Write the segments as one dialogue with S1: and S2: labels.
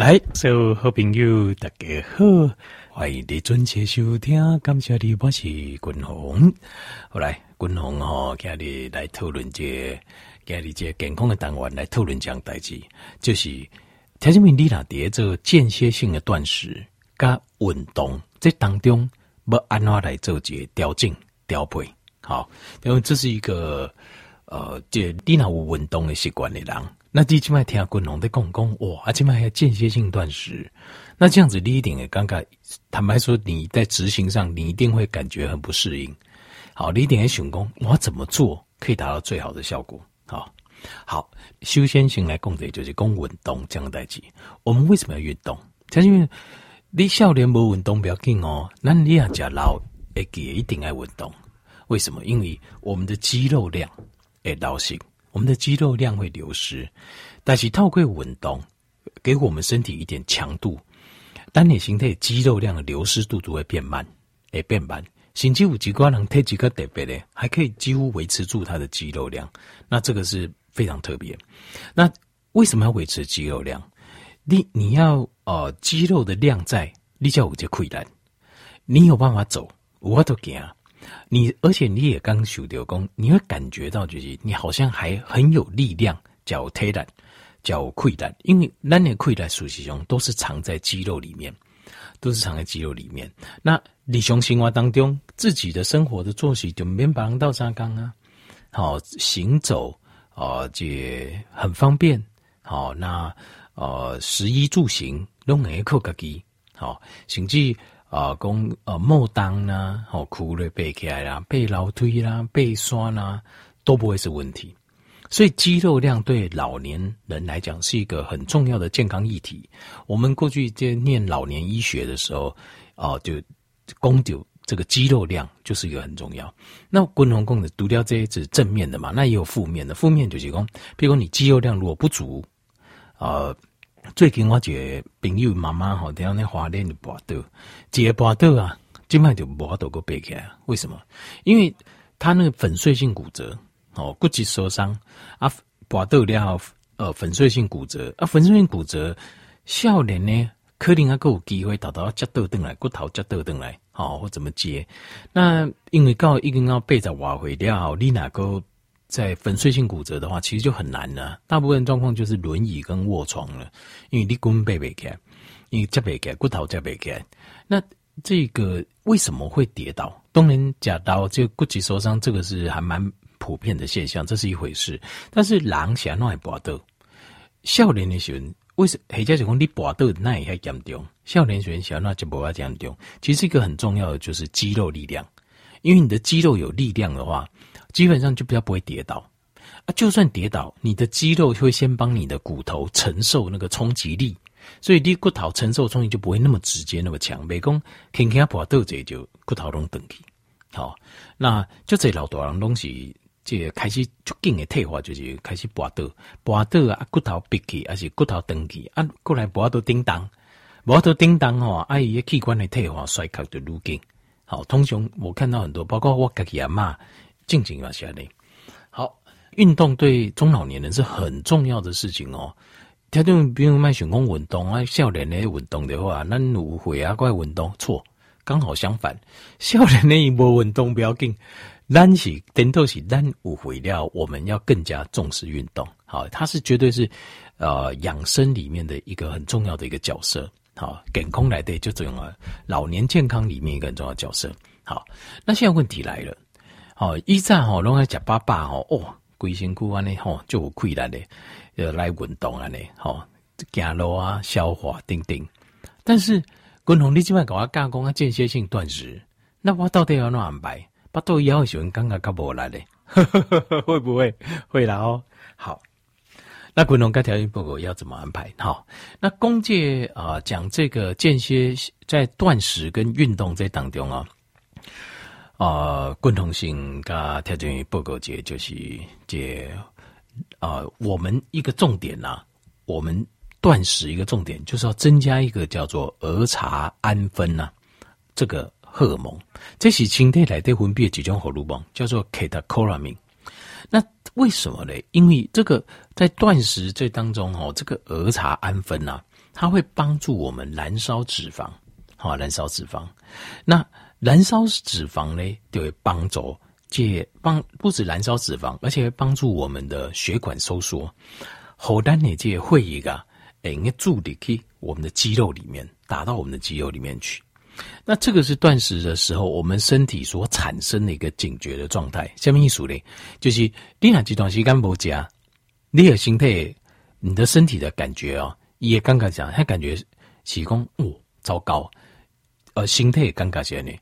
S1: 来，所有好朋友大家好，欢迎你准时收听，感谢你，我是君宏。好来，君宏吼，今日来讨论这，今日这健康的单元来讨论这样代志，就是条件面你那碟做间歇性的断食加运动，这当中要按怎来做一个调整调配？好，因为这是一个呃，这你若有运动的习惯的人。那第几麦听滚龙的讲讲哇，而且还要间歇性断食，那这样子你一定也尴尬。坦白说，你在执行上你一定会感觉很不适应。好，你一定也想讲，我怎么做可以达到最好的效果？好，好，修仙型来讲的就是讲运动这样的代志。我们为什么要运动？就是因为你少年不运动不要紧哦，那你要吃老会记一定要运动。为什么？因为我们的肌肉量会老性。我们的肌肉量会流失，但是透过运动给我们身体一点强度，单点形态肌肉量的流失度都会变慢，会变慢。甚至有几个人体几个特别的，还可以几乎维持住它的肌肉量，那这个是非常特别。那为什么要维持肌肉量？你你要呃肌肉的量在，你叫我就困难，你有办法走，我都行。你而且你也刚修掉功，你会感觉到就是你好像还很有力量，叫推胆，叫溃胆，因为那的溃胆熟悉中都是藏在肌肉里面，都是藏在肌肉里面。那你从生活当中自己的生活的作息就没办法到沙缸啊，好行走啊，这很方便。好，那呃食衣住行都能靠自己，好，甚至。啊，讲呃，莫当啦，好，苦累背起来啦，背楼梯啦，背酸啦，都不会是问题。所以肌肉量对老年人来讲是一个很重要的健康议题。我们过去在念老年医学的时候，哦、啊，就讲究这个肌肉量就是一个很重要。那滚龙功的独掉这些是正面的嘛？那也有负面的，负面就是讲，比如说你肌肉量如果不足，啊。最近我一个朋友妈妈吼，听那花莲的跋倒，一个跋倒啊，基本上就无法度个背起来。为什么？因为他那个粉碎性骨折，哦，骨质受伤啊，跋倒了后，呃，粉碎性骨折啊，粉碎性骨折，少年呢，可能还够有机会达到接倒转来，骨头接倒转来，好、哦，或怎么接？那因为到已经要背在瓦回了，你哪个？在粉碎性骨折的话，其实就很难了。大部分状况就是轮椅跟卧床了，因为你根本背不起来，因为夹不起来，骨头夹不起来。那这个为什么会跌倒？当然，假到这个骨质受伤，这个是还蛮普遍的现象，这是一回事。但是人是哪会跌倒？少年的时候，为什么？或者是讲你跌倒那也还严重？少年时小那就不会这样重。其实一个很重要的就是肌肉力量，因为你的肌肉有力量的话。基本上就比较不会跌倒啊，就算跌倒，你的肌肉会先帮你的骨头承受那个冲击力，所以你骨头承受冲击就不会那么直接那么强。美工轻轻破豆子就骨头拢断去，好，那就这老多人东西，这开始逐渐的退化，就是开始破豆破豆啊，骨头闭起，还是骨头断去啊，过来破豆叮当，破豆叮当吼，啊伊个器官的退化衰竭就愈紧。好，通常我看到很多，包括我自己阿妈。静静一下嘞，好，运动对中老年人是很重要的事情哦。他就比如卖选工运动啊，少年人运动的话，那芦荟啊，怪运动错，刚好相反，少年人一波运动不要紧，咱是等到是咱芦荟了，我们要更加重视运动。好，它是绝对是呃养生里面的一个很重要的一个角色。好，健康来的就这种啊，老年健康里面一个很重要的角色。好，那现在问题来了。哦，以前吼拢爱食饱饱吼，哦，规身躯安尼吼就有气力咧，要来运动安尼，吼走路啊，消化等等。但是，滚红你即摆甲我讲讲啊，间歇性断食，那我到底要怎安排？巴肚枵的时阵感觉较无力咧，会不会？会啦哦。好，那滚红该条件报告要怎么安排？好，那公介啊讲这个间歇在断食跟运动这当中啊。啊，共同性跟条件报告节就是这啊，我们一个重点呐、啊，我们断食一个重点就是要增加一个叫做儿茶胺酚呐，这个荷尔蒙，这是身体来的分泌几种荷尔蒙，叫做 catecholamine。那为什么呢？因为这个在断食这当中哦，这个儿茶胺酚呐，它会帮助我们燃烧脂肪，好，燃烧脂肪。那燃烧脂肪呢，就会帮助借帮不止燃烧脂肪，而且会帮助我们的血管收缩。后单呢，这会一个哎，应该注力去我们的肌肉里面，打到我们的肌肉里面去。那这个是断食的时候，我们身体所产生的一个警觉的状态。下面一数嘞，就是你哪几段时间不加，你的心态，你的身体的感觉哦，也刚刚讲，他感觉起功哦，糟糕，呃，心态也尴尬些呢，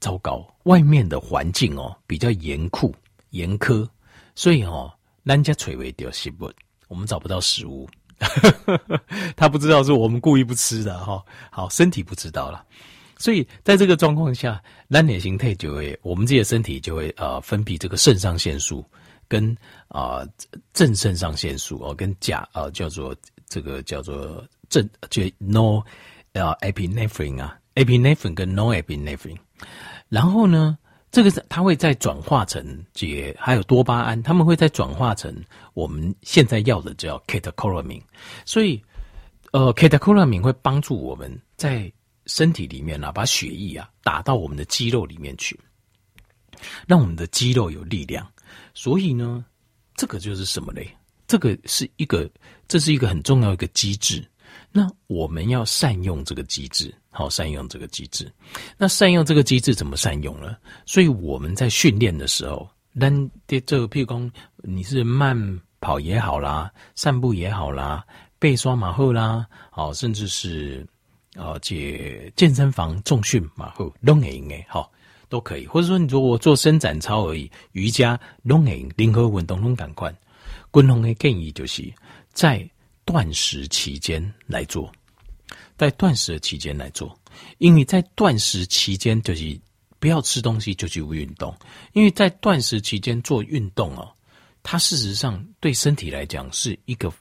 S1: 糟糕，外面的环境哦比较严酷严苛，所以哦，人家垂为掉食物，我们找不到食物，他不知道是我们故意不吃的哈，好，身体不知道了。所以，在这个状况下，蓝脸形态就会，我们自己的身体就会呃分泌这个肾上腺素跟啊、呃、正肾上腺素哦，跟甲啊、呃、叫做这个叫做正就 no 呃 epinephrine 啊 epinephrine 跟 norepinephrine，然后呢，这个是它会再转化成解还有多巴胺，它们会再转化成我们现在要的叫 catecholamine，所以呃 catecholamine 会帮助我们在身体里面啊，把血液啊打到我们的肌肉里面去，让我们的肌肉有力量。所以呢，这个就是什么嘞？这个是一个，这是一个很重要一个机制。那我们要善用这个机制，好，善用这个机制。那善用这个机制怎么善用呢？所以我们在训练的时候，那这个譬如说你是慢跑也好啦，散步也好啦，背刷马后啦，好，甚至是。啊，解健身房重训嘛，好，拢会用诶，好，都可以。或者说，你说我做伸展操而已，瑜伽拢会用，任何运动拢赶快。均衡的建议就是在断食期间来做，在断食的期间来做，因为在断食期间就是不要吃东西就去运动，因为在断食期间做运动哦，它事实上对身体来讲是一个。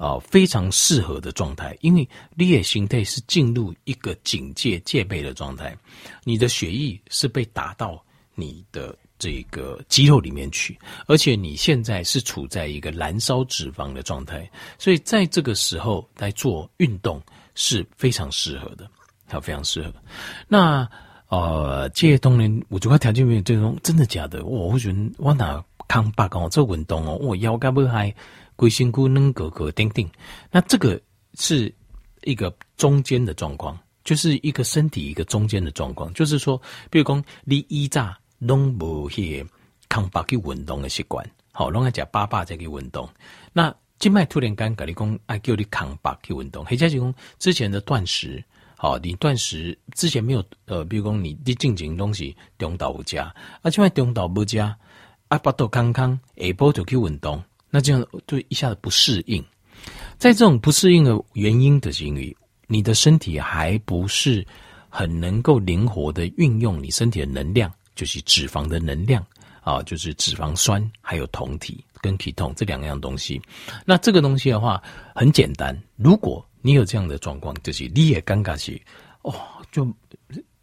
S1: 啊、非常适合的状态，因为你的心态是进入一个警戒戒备的状态，你的血液是被打到你的这个肌肉里面去，而且你现在是处在一个燃烧脂肪的状态，所以在这个时候来做运动是非常适合的，它非常适合。那呃，这些东西我主要条件没有这种，真的假的？我我觉得我哪康巴讲做运动哦，我腰杆不还。龟心菇能格格定定，那这个是一个中间的状况，就是一个身体一个中间的状况，就是说，比如讲你一炸拢无去康巴去运动的习惯，好，拢爱食饱饱再去运动。那今麦突然间跟你讲，爱叫你康巴去运动，或者是讲之前的断食，好，你断食之前没有呃，比如讲你你进前东西中岛不加，啊，即摆中岛不加，啊，巴肚康康，下晡就去运动。那这样就一下子不适应，在这种不适应的原因的因为，你的身体还不是很能够灵活的运用你身体的能量，就是脂肪的能量啊，就是脂肪酸还有酮体跟体酮这两样东西。那这个东西的话很简单，如果你有这样的状况，就是你也尴尬起哦，就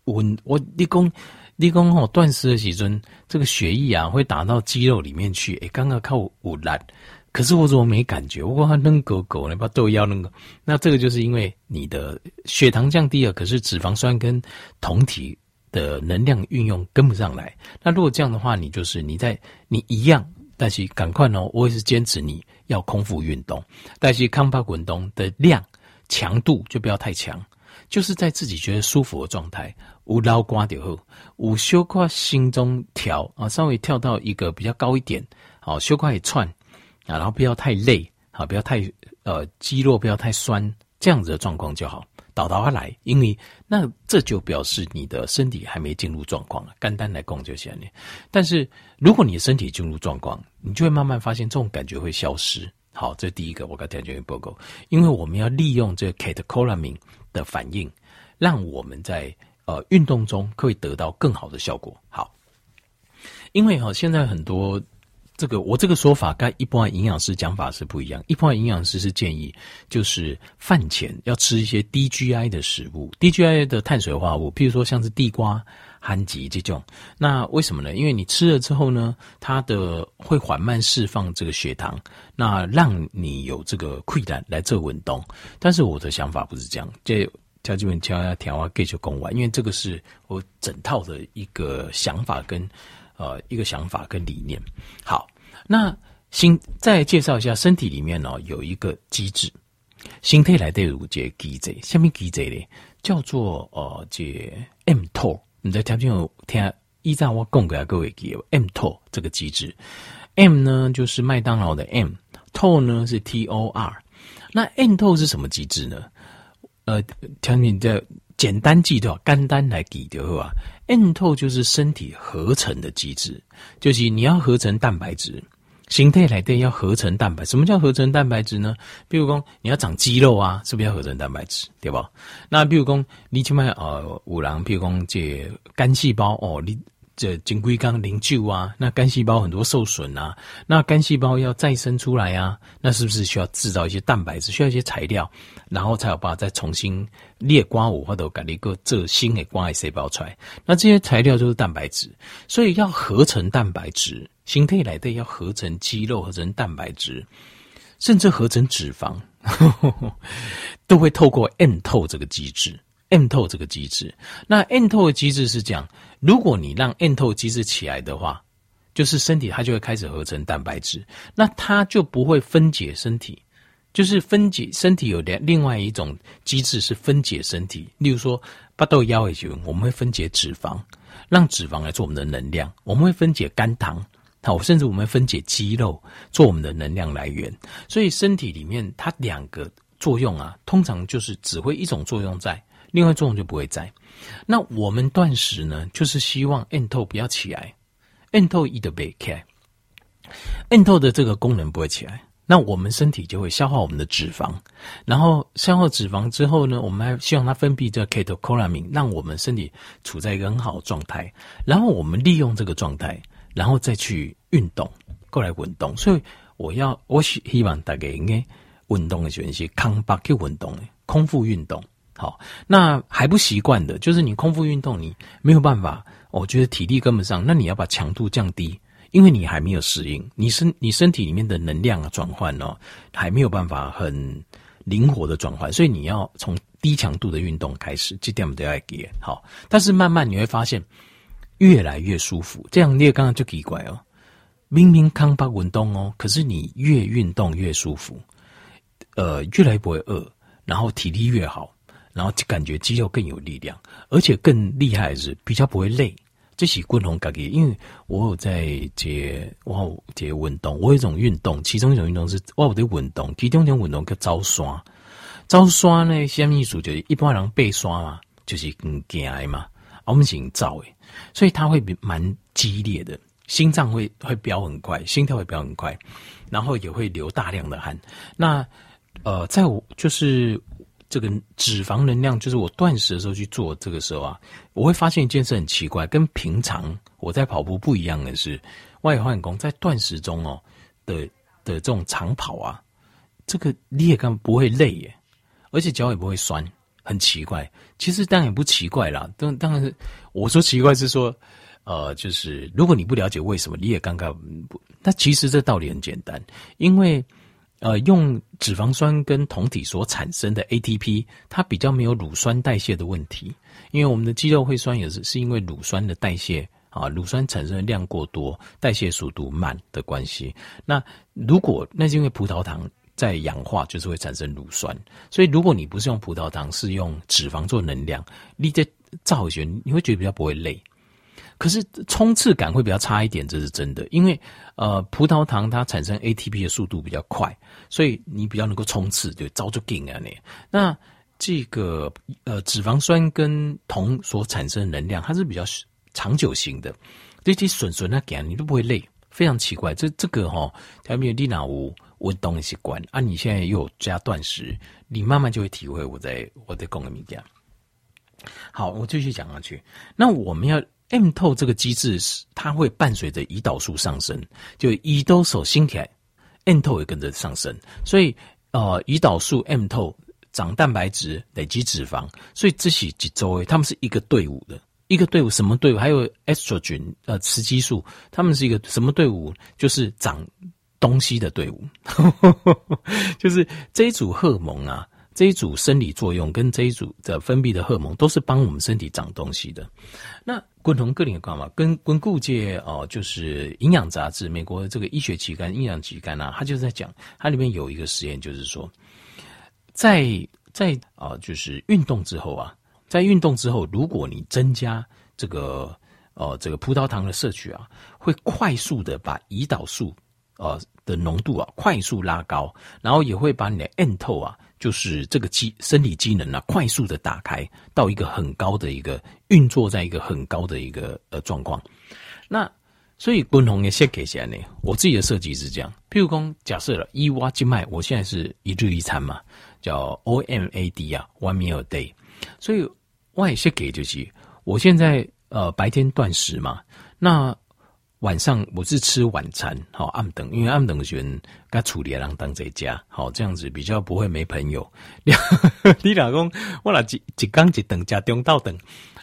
S1: 我我立功。立功吼断食的时阵，这个血液啊会打到肌肉里面去。诶、刚刚靠五兰，可是我怎么没感觉？我光还能狗狗你，把豆腰扔个，那这个就是因为你的血糖降低了，可是脂肪酸跟酮体的能量运用跟不上来。那如果这样的话，你就是你在你一样，但是赶快哦，我也是坚持你要空腹运动，但是康巴滚动的量强度就不要太强。就是在自己觉得舒服的状态，无老瓜掉后，无休胯心中跳啊，稍微跳到一个比较高一点，好休胯也窜啊，然后不要太累，好不要太呃肌肉不要太酸，这样子的状况就好，倒倒下来，因为那这就表示你的身体还没进入状况了，简单来供就行了。但是如果你的身体进入状况，你就会慢慢发现这种感觉会消失。好，这第一个我刚才讲的报告，因为我们要利用这个 catecholamine 的反应，让我们在呃运动中可以得到更好的效果。好，因为哈现在很多这个我这个说法跟一般营养师讲法是不一样。一般营养师是建议就是饭前要吃一些低 GI 的食物，低 GI 的碳水化合物，譬如说像是地瓜。憨吉这种。那为什么呢？因为你吃了之后呢，它的会缓慢释放这个血糖，那让你有这个溃烂来做稳动。但是我的想法不是这样，这条基本条要调啊，给就供完，因为这个是我整套的一个想法跟呃一个想法跟理念。好，那新再介绍一下身体里面呢、哦、有一个机制。身体内底有一个机制，什么机制呢？叫做呃，这 M t o。你在条件有听，依照我讲给各位记，mTOR 这个机制，M 呢就是麦当劳的 M。t o 呢是 T O R。那 mTOR 是什么机制呢？呃，条件的简单记掉，简单来记的话，mTOR 就是身体合成的机制，就是你要合成蛋白质。形态来对要合成蛋白，什么叫合成蛋白质呢？比如说你要长肌肉啊，是不是要合成蛋白质？对吧？那比如说你去买呃五郎，比如说这肝细胞哦，你这金龟缸零九啊，那肝细胞很多受损啊，那肝细胞要再生出来啊，那是不是需要制造一些蛋白质，需要一些材料，然后才有办法再重新裂瓜五或者改一个这新的瓜细胞出来？那这些材料就是蛋白质，所以要合成蛋白质。形态来的要合成肌肉、合成蛋白质，甚至合成脂肪，都会透过 m 透这个机制。m 透这个机制，那 m 透的机制是这样：如果你让 mTOR 机制起来的话，就是身体它就会开始合成蛋白质，那它就不会分解身体。就是分解身体有两另外一种机制是分解身体，例如说巴豆腰也行，我们会分解脂肪，让脂肪来做我们的能量；我们会分解肝糖。好，甚至我们分解肌肉做我们的能量来源，所以身体里面它两个作用啊，通常就是只会一种作用在，另外作用就不会在。那我们断食呢，就是希望 mTOR 不要起来，mTOR 一的被开，mTOR 的这个功能不会起来，那我们身体就会消耗我们的脂肪，然后消耗脂肪之后呢，我们还希望它分泌这个 catecholamine，让我们身体处在一个很好的状态，然后我们利用这个状态。然后再去运动，过来运动。所以我要，我希希望大家应该运动的选些康巴克运动，空腹运动。好，那还不习惯的，就是你空腹运动，你没有办法，我觉得体力跟不上。那你要把强度降低，因为你还没有适应，你身你身体里面的能量啊转换哦，还没有办法很灵活的转换，所以你要从低强度的运动开始，这点我们都要给好。但是慢慢你会发现。越来越舒服，这样你也刚刚就奇怪哦。明明康巴运动哦，可是你越运动越舒服，呃，越来越不会饿，然后体力越好，然后感觉肌肉更有力量，而且更厉害的是比较不会累。这是滚红感觉，因为我有在接哇接运动，我有一种运动，其中一种运动是哇我的运动，其中一种运动叫走山。走山呢，什么意思？就是一般人被刷嘛，就是很惊嘛。我们行造诶，所以它会比蛮激烈的，心脏会会飙很快，心跳会飙很快，然后也会流大量的汗。那呃，在我就是这个脂肪能量，就是我断食的时候去做这个时候啊，我会发现一件事很奇怪，跟平常我在跑步不一样的是，外换工在断食中哦的的这种长跑啊，这个你也根本不会累耶，而且脚也不会酸。很奇怪，其实当然也不奇怪啦。当当然是我说奇怪是说，呃，就是如果你不了解为什么，你也刚刚不。那其实这道理很简单，因为呃，用脂肪酸跟酮体所产生的 ATP，它比较没有乳酸代谢的问题。因为我们的肌肉会酸也是是因为乳酸的代谢啊，乳酸产生的量过多，代谢速度慢的关系。那如果那是因为葡萄糖。在氧化就是会产生乳酸，所以如果你不是用葡萄糖，是用脂肪做能量，你在造血，你会觉得比较不会累。可是冲刺感会比较差一点，这是真的，因为呃葡萄糖它产生 ATP 的速度比较快，所以你比较能够冲刺，就早就劲啊你。那这个呃脂肪酸跟酮所产生的能量，它是比较长久型的，这些损损那感你都不会累，非常奇怪。这这个哈，还没有利脑无。运动的习惯啊，你现在又有加断食，你慢慢就会体会我在我在讲的物件。好，我继续讲下去。那我们要 m 透这个机制是，它会伴随着胰岛素上升，就胰岛素升起来 m 透也跟着上升。所以呃，胰岛素 m 透长蛋白质，累积脂肪，所以这些几周诶，他们是一个队伍的，一个队伍什么队伍？还有 estrogen 呃雌激素，他们是一个什么队伍？就是长东西的队伍，就是这一组荷尔蒙啊，这一组生理作用跟这一组的分泌的荷尔蒙，都是帮我们身体长东西的。那滚同个人干嘛？跟滚固界哦，就是营养杂志，美国这个医学期刊、营养期刊啊，它就在讲，它里面有一个实验，就是说，在在啊、就是运动之后啊，在运动之后，如果你增加这个呃这个葡萄糖的摄取啊，会快速的把胰岛素呃的浓度啊快速拉高，然后也会把你的 mTOR 啊。就是这个机生理机能啊，快速的打开到一个很高的一个运作，在一个很高的一个呃状况。那所以滚红也先给起来呢。我自己的设计是这样，譬如说假设了一挖静脉，我现在是一日一餐嘛，叫 OMAD 啊，One Meal a Day。所以我也先给就是，我现在呃白天断食嘛，那。晚上我是吃晚餐，好暗等，因为暗等选该处理让当在家，好这样子比较不会没朋友。你老公我俩几几刚几等家中到等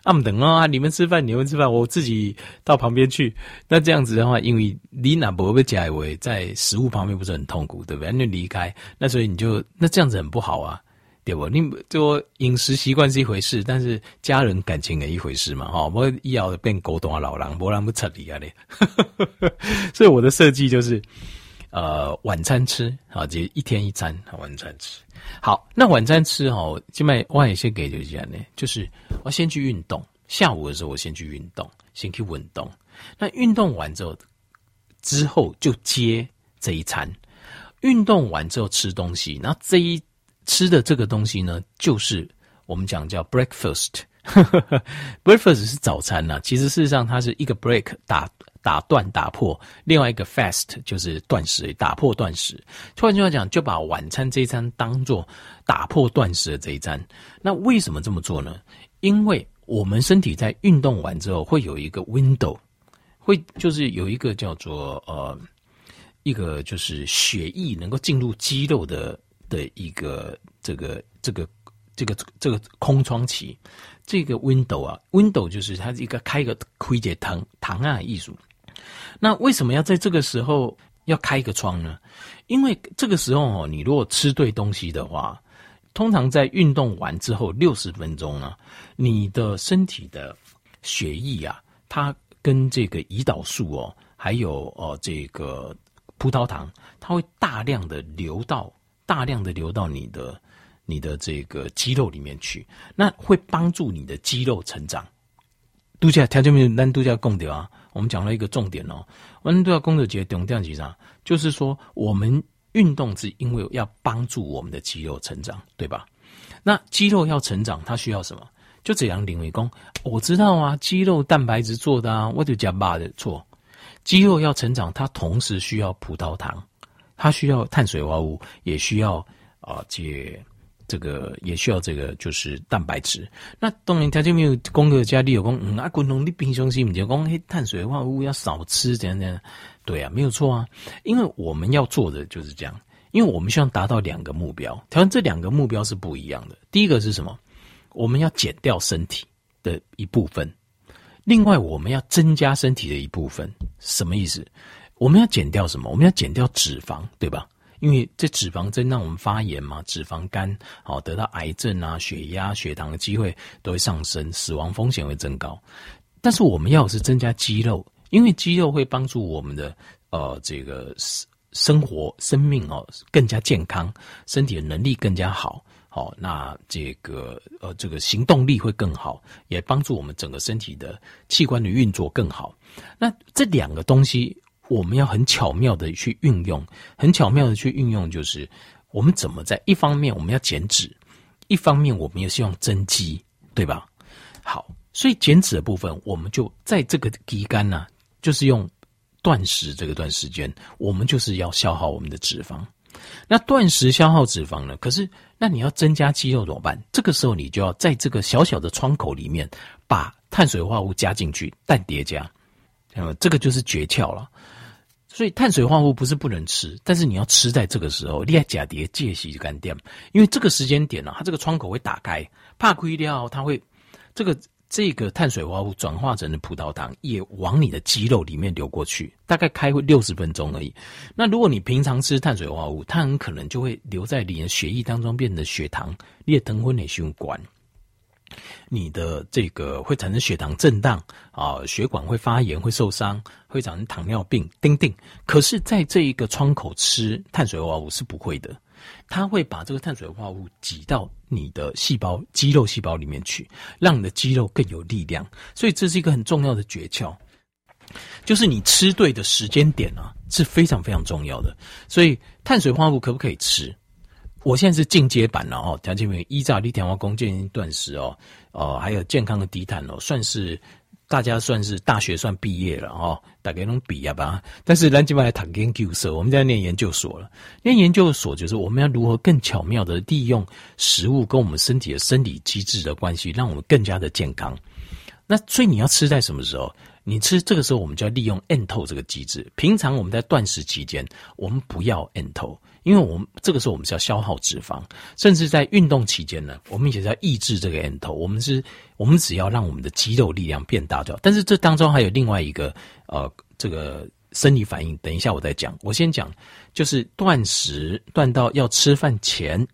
S1: 暗等啊，你们吃饭你们吃饭，我自己到旁边去。那这样子的话，因为你那不会加为在食物旁边不是很痛苦，对不对？那离开，那所以你就那这样子很不好啊。对不？你就饮食习惯是一回事，但是家人感情也一回事嘛，哈！我要变狗懂啊，老狼，不然不彻底啊嘞。所以我的设计就是，呃，晚餐吃，好，就一天一餐，晚餐吃。好，那晚餐吃哦，今麦我也先给就是这样呢，就是我先去运动，下午的时候我先去运动，先去运动。那运动完之后，之后就接这一餐。运动完之后吃东西，然后这一。吃的这个东西呢，就是我们讲叫 breakfast。breakfast 是早餐呐、啊，其实事实上它是一个 break 打打断打破，另外一个 fast 就是断食，打破断食。换句话讲，就把晚餐这一餐当做打破断食的这一餐。那为什么这么做呢？因为我们身体在运动完之后会有一个 window，会就是有一个叫做呃一个就是血液能够进入肌肉的。的一个这个这个这个这个空窗期，这个 window 啊，window 就是它一个开一个窥解糖糖啊艺术。那为什么要在这个时候要开一个窗呢？因为这个时候哦，你如果吃对东西的话，通常在运动完之后六十分钟啊，你的身体的血液啊，它跟这个胰岛素哦，还有哦这个葡萄糖，它会大量的流到。大量的流到你的你的这个肌肉里面去，那会帮助你的肌肉成长。度假条件没有，单度假供的啊。我们讲了一个重点哦，我们都要工作节懂这样几上，就是说我们运动是因为要帮助我们的肌肉成长，对吧？那肌肉要成长，它需要什么？就这样领会功，我知道啊，肌肉蛋白质做的啊，我就加爸的错。肌肉要成长，它同时需要葡萄糖。它需要碳水化合物，也需要啊，这这个也需要这个就是蛋白质。那当然条件没有功课家里有功，嗯啊，滚动你平常时你就讲嘿，碳水化合物要少吃，怎样怎样？对啊，没有错啊，因为我们要做的就是这样，因为我们希望达到两个目标，条件这两个目标是不一样的。第一个是什么？我们要减掉身体的一部分，另外我们要增加身体的一部分，什么意思？我们要减掉什么？我们要减掉脂肪，对吧？因为这脂肪真让我们发炎嘛，脂肪肝，好得到癌症啊、血压、血糖的机会都会上升，死亡风险会增高。但是我们要的是增加肌肉，因为肌肉会帮助我们的呃这个生活、生命哦更加健康，身体的能力更加好。好，那这个呃这个行动力会更好，也帮助我们整个身体的器官的运作更好。那这两个东西。我们要很巧妙的去运用，很巧妙的去运用，就是我们怎么在一方面我们要减脂，一方面我们也希望增肌，对吧？好，所以减脂的部分，我们就在这个期间呢，就是用断食这个段时间，我们就是要消耗我们的脂肪。那断食消耗脂肪呢？可是那你要增加肌肉怎么办？这个时候你就要在这个小小的窗口里面，把碳水化合物加进去，氮叠加，那么这个就是诀窍了。所以碳水化合物不是不能吃，但是你要吃在这个时候，你要假叠戒洗干掉，因为这个时间点呢、啊，它这个窗口会打开，怕亏掉，它会这个这个碳水化合物转化成的葡萄糖也往你的肌肉里面流过去，大概开会六十分钟而已。那如果你平常吃碳水化合物，它很可能就会留在你的血液当中，变成血糖，你的糖分内循环。你的这个会产生血糖震荡啊，血管会发炎，会受伤，会产生糖尿病。叮叮。可是，在这一个窗口吃碳水化合物是不会的，它会把这个碳水化合物挤到你的细胞、肌肉细胞里面去，让你的肌肉更有力量。所以，这是一个很重要的诀窍，就是你吃对的时间点啊，是非常非常重要的。所以，碳水化合物可不可以吃？我现在是进阶版了哦，条件没依照立田化工建断食哦，哦，还有健康的低碳哦，算是大家算是大学算毕业了哦，大概能比啊吧。但是咱今晚来谈研究所，我们在念研究所了。念研究所就是我们要如何更巧妙的利用食物跟我们身体的生理机制的关系，让我们更加的健康。那所以你要吃在什么时候？你吃这个时候，我们就要利用 mTOR 这个机制。平常我们在断食期间，我们不要 mTOR。因为我们这个时候我们是要消耗脂肪，甚至在运动期间呢，我们也是要抑制这个 mTOR。我们是，我们只要让我们的肌肉力量变大就好。但是这当中还有另外一个呃，这个生理反应，等一下我再讲。我先讲，就是断食断到要吃饭前，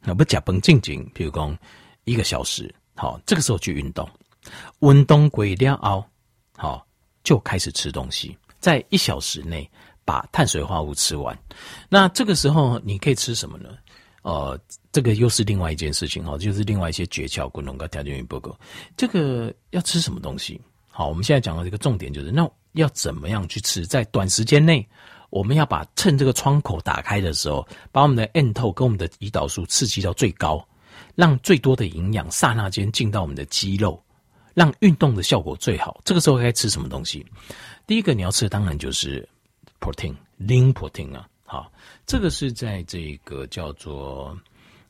S1: 那不假绷静静，比如说一个小时，好，这个时候去运动，运动过了后，好，就开始吃东西，在一小时内。把碳水化合物吃完，那这个时候你可以吃什么呢？呃，这个又是另外一件事情哈，就是另外一些诀窍，滚龙跟条件与报告。这个要吃什么东西？好，我们现在讲的这个重点就是，那要怎么样去吃？在短时间内，我们要把趁这个窗口打开的时候，把我们的 mTOR 跟我们的胰岛素刺激到最高，让最多的营养刹那间进到我们的肌肉，让运动的效果最好。这个时候该吃什么东西？第一个你要吃的当然就是。Protein lean protein 啊，好，这个是在这个叫做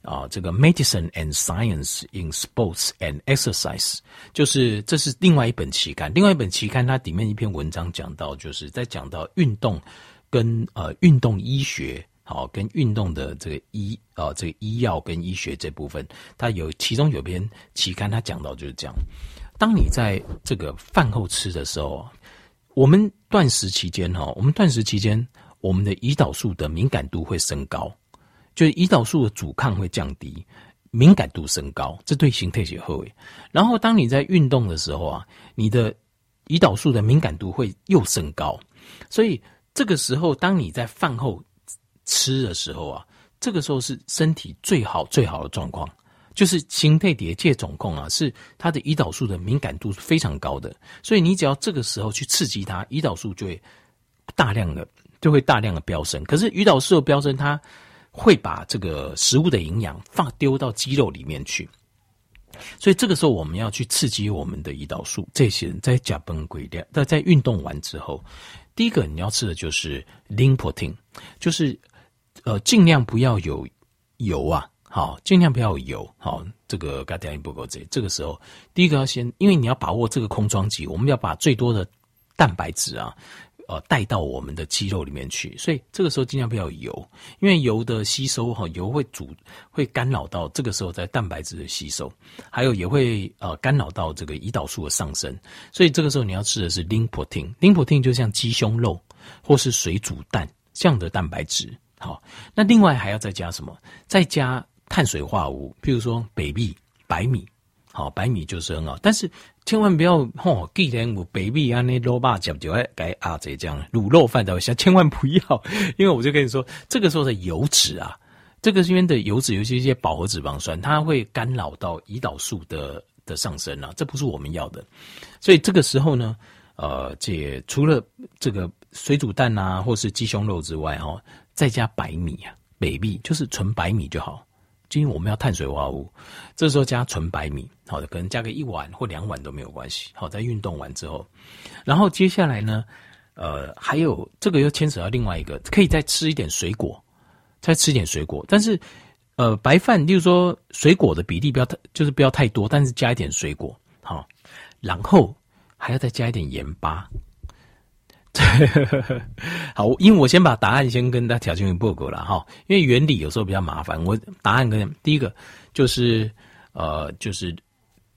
S1: 啊，这个 medicine and science in sports and exercise，就是这是另外一本期刊，另外一本期刊它里面一篇文章讲到，就是在讲到运动跟呃运动医学，好，跟运动的这个医啊这个医药跟医学这部分，它有其中有篇期刊它讲到就是这样，当你在这个饭后吃的时候。我们断食期间哈，我们断食期间，我们的胰岛素的敏感度会升高，就是胰岛素的阻抗会降低，敏感度升高，这对形态是好的。然后当你在运动的时候啊，你的胰岛素的敏感度会又升高，所以这个时候当你在饭后吃的时候啊，这个时候是身体最好最好的状况。就是形态叠界总控啊，是它的胰岛素的敏感度是非常高的，所以你只要这个时候去刺激它，胰岛素就会大量的就会大量的飙升。可是胰岛素的飙升，它会把这个食物的营养放丢到肌肉里面去，所以这个时候我们要去刺激我们的胰岛素。这些人在甲崩龟量，在在运动完之后，第一个你要吃的就是 lean protein，就是呃尽量不要有油啊。好，尽量不要有油。好，这个该点不够这。这个时候，第一个要先，因为你要把握这个空窗期，我们要把最多的蛋白质啊，呃，带到我们的肌肉里面去。所以这个时候尽量不要有油，因为油的吸收哈，油会阻会干扰到这个时候在蛋白质的吸收，还有也会呃干扰到这个胰岛素的上升。所以这个时候你要吃的是 lean protein，lean protein 就像鸡胸肉或是水煮蛋这样的蛋白质。好，那另外还要再加什么？再加。碳水化合物，譬如说北米、白米，好，白米就是很好，但是千万不要吼，既然我北米啊那肉霸讲就爱改啊这样。卤肉饭的，千千万不要，因为我就跟你说，这个时候的油脂啊，这个边的油脂，尤其一些饱和脂肪酸，它会干扰到胰岛素的的上升啊，这不是我们要的，所以这个时候呢，呃，这除了这个水煮蛋啊，或是鸡胸肉之外，哈，再加白米啊，北米就是纯白米就好。因为我们要碳水化合物，这时候加纯白米，好的，可能加个一碗或两碗都没有关系。好，在运动完之后，然后接下来呢，呃，还有这个又牵扯到另外一个，可以再吃一点水果，再吃一点水果。但是，呃，白饭，例如说水果的比例不要太，就是不要太多，但是加一点水果，好，然后还要再加一点盐巴。好，因为我先把答案先跟大家条件性报告了哈，因为原理有时候比较麻烦。我答案跟第一个就是呃，就是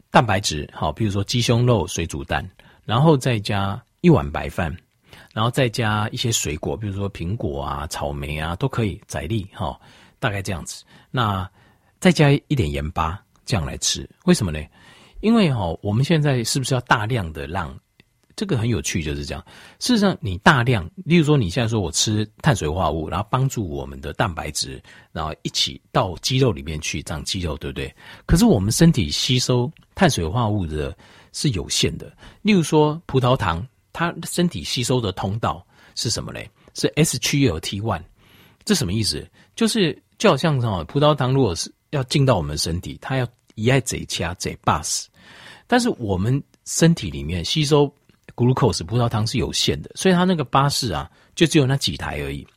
S1: 蛋白质，好，比如说鸡胸肉、水煮蛋，然后再加一碗白饭，然后再加一些水果，比如说苹果啊、草莓啊，都可以，仔粒，哈，大概这样子。那再加一点盐巴，这样来吃，为什么呢？因为哈，我们现在是不是要大量的让？这个很有趣，就是这样。事实上，你大量，例如说，你现在说我吃碳水化合物，然后帮助我们的蛋白质，然后一起到肌肉里面去长肌肉，对不对？可是我们身体吸收碳水化合物的是有限的。例如说，葡萄糖，它身体吸收的通道是什么嘞？是 SGLT1。这什么意思？就是就好像什么，葡萄糖如果是要进到我们身体，它要一爱嘴掐嘴 bus，但是我们身体里面吸收。Glucose 葡萄糖是有限的，所以它那个巴士啊，就只有那几台而已。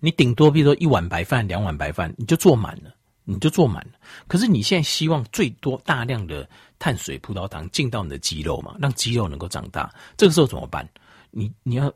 S1: 你顶多比如说一碗白饭、两碗白饭，你就坐满了，你就坐满了。可是你现在希望最多大量的碳水、葡萄糖进到你的肌肉嘛，让肌肉能够长大。这个时候怎么办？你你要。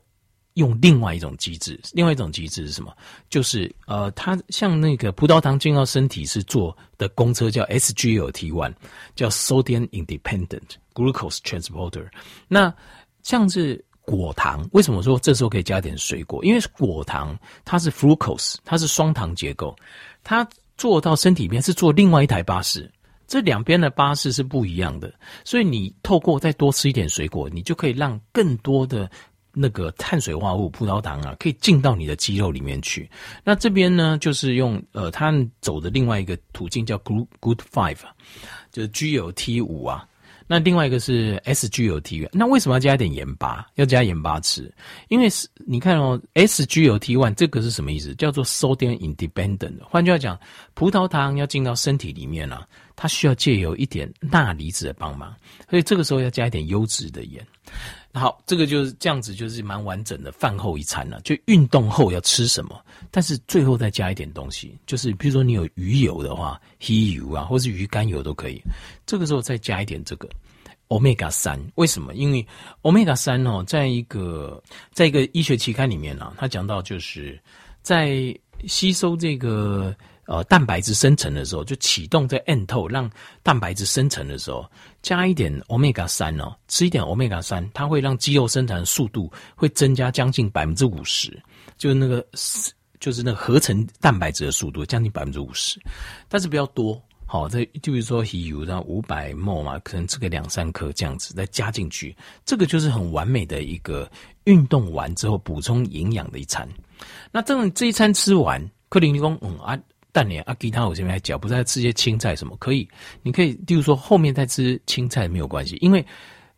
S1: 用另外一种机制，另外一种机制是什么？就是呃，它像那个葡萄糖进到身体是做的公车叫 SGLT1，叫 Sodium Independent Glucose Transporter。那像是果糖，为什么说这时候可以加点水果？因为果糖它是 Fructose，它是双糖结构，它做到身体里面是做另外一台巴士，这两边的巴士是不一样的。所以你透过再多吃一点水果，你就可以让更多的。那个碳水化合物葡萄糖啊，可以进到你的肌肉里面去。那这边呢，就是用呃，他走的另外一个途径叫 Good Good Five，就是 GLT 五啊。那另外一个是 SGLT1。那为什么要加一点盐巴？要加盐巴吃？因为是你看哦，SGLT1 这个是什么意思？叫做 Sodium Independent。换句话讲，葡萄糖要进到身体里面啊，它需要借由一点钠离子的帮忙，所以这个时候要加一点优质的盐。好，这个就是这样子，就是蛮完整的饭后一餐了，就运动后要吃什么，但是最后再加一点东西，就是比如说你有鱼油的话，鱼油啊，或是鱼肝油都可以。这个时候再加一点这个 Omega 三，为什么？因为 Omega 三哦，在一个在一个医学期刊里面啊，他讲到就是在吸收这个。呃，蛋白质生成的时候，就启动在 mTOR 让蛋白质生成的时候，加一点 omega 三哦，吃一点 omega 三，它会让肌肉生产的速度会增加将近百分之五十，就是那个就是那个合成蛋白质的速度将近百分之五十，但是比较多，好，这就比如说有让五百 ml 嘛，可能吃个两三颗这样子再加进去，这个就是很完美的一个运动完之后补充营养的一餐。那这种这一餐吃完，克林尼工嗯啊。半年啊，其他我这边还讲，不是在吃些青菜什么？可以，你可以，例如说后面再吃青菜没有关系，因为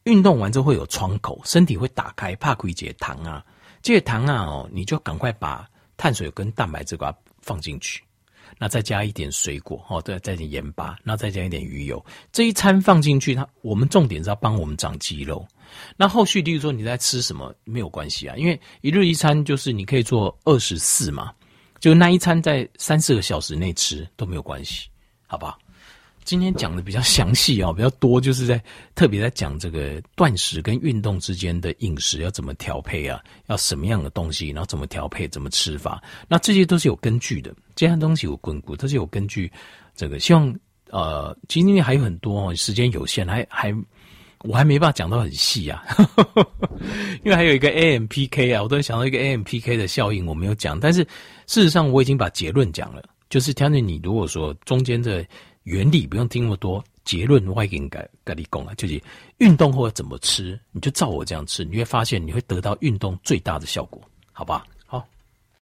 S1: 运动完之后会有窗口，身体会打开，怕亏解糖啊，这些糖啊哦，你就赶快把碳水跟蛋白质把它放进去，那再加一点水果哦，再加一点盐巴，那再加一点鱼油，这一餐放进去，它我们重点是要帮我们长肌肉。那后续例如说你在吃什么没有关系啊，因为一日一餐就是你可以做二十四嘛。就那一餐在三四个小时内吃都没有关系，好不好？今天讲的比较详细啊，比较多，就是在特别在讲这个断食跟运动之间的饮食要怎么调配啊，要什么样的东西，然后怎么调配，怎么吃法，那这些都是有根据的，这些东西有根据，都是有根据。这个希望呃，今天还有很多哦，时间有限，还还。我还没办法讲到很细啊，因为还有一个 AMPK 啊，我都想到一个 AMPK 的效应，我没有讲。但是事实上我已经把结论讲了，就是条件你如果说中间的原理不用听那么多，结论我已经给给你讲了，就是运动后怎么吃，你就照我这样吃，你会发现你会得到运动最大的效果，好吧？